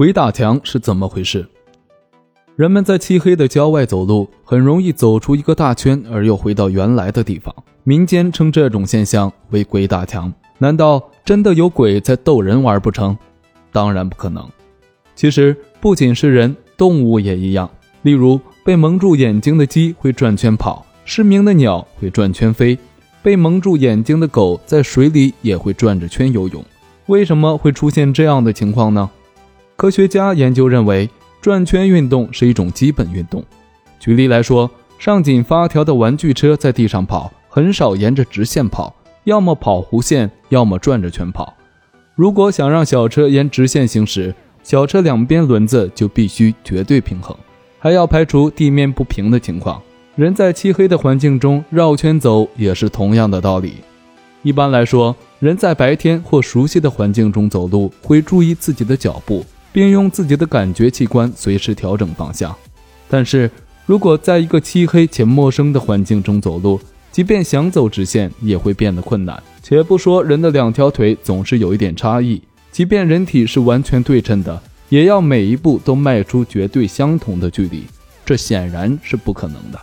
鬼打墙是怎么回事？人们在漆黑的郊外走路，很容易走出一个大圈，而又回到原来的地方。民间称这种现象为“鬼打墙”。难道真的有鬼在逗人玩不成？当然不可能。其实不仅是人，动物也一样。例如，被蒙住眼睛的鸡会转圈跑，失明的鸟会转圈飞，被蒙住眼睛的狗在水里也会转着圈游泳。为什么会出现这样的情况呢？科学家研究认为。转圈运动是一种基本运动。举例来说，上紧发条的玩具车在地上跑，很少沿着直线跑，要么跑弧线，要么转着圈跑。如果想让小车沿直线行驶，小车两边轮子就必须绝对平衡，还要排除地面不平的情况。人在漆黑的环境中绕圈走也是同样的道理。一般来说，人在白天或熟悉的环境中走路，会注意自己的脚步。并用自己的感觉器官随时调整方向。但是如果在一个漆黑且陌生的环境中走路，即便想走直线，也会变得困难。且不说人的两条腿总是有一点差异，即便人体是完全对称的，也要每一步都迈出绝对相同的距离，这显然是不可能的。